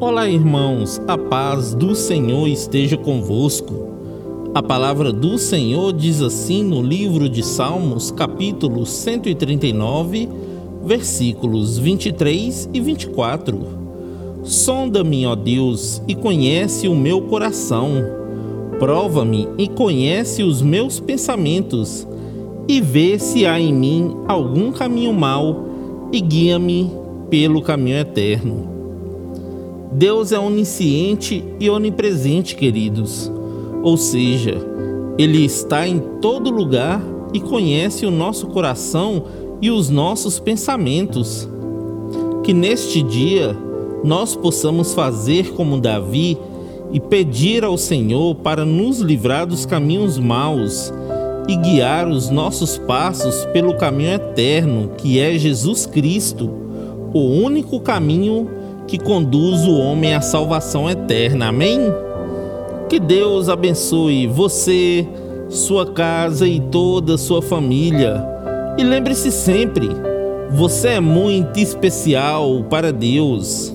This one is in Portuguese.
Olá, irmãos, a paz do Senhor esteja convosco. A palavra do Senhor diz assim no livro de Salmos, capítulo 139, versículos 23 e 24. Sonda-me, ó Deus, e conhece o meu coração. Prova-me e conhece os meus pensamentos, e vê se há em mim algum caminho mau, e guia-me pelo caminho eterno. Deus é onisciente e onipresente, queridos. Ou seja, Ele está em todo lugar e conhece o nosso coração e os nossos pensamentos. Que neste dia nós possamos fazer como Davi e pedir ao Senhor para nos livrar dos caminhos maus e guiar os nossos passos pelo caminho eterno, que é Jesus Cristo, o único caminho que conduz o homem à salvação eterna. Amém? Que Deus abençoe você, sua casa e toda a sua família. E lembre-se sempre, você é muito especial para Deus.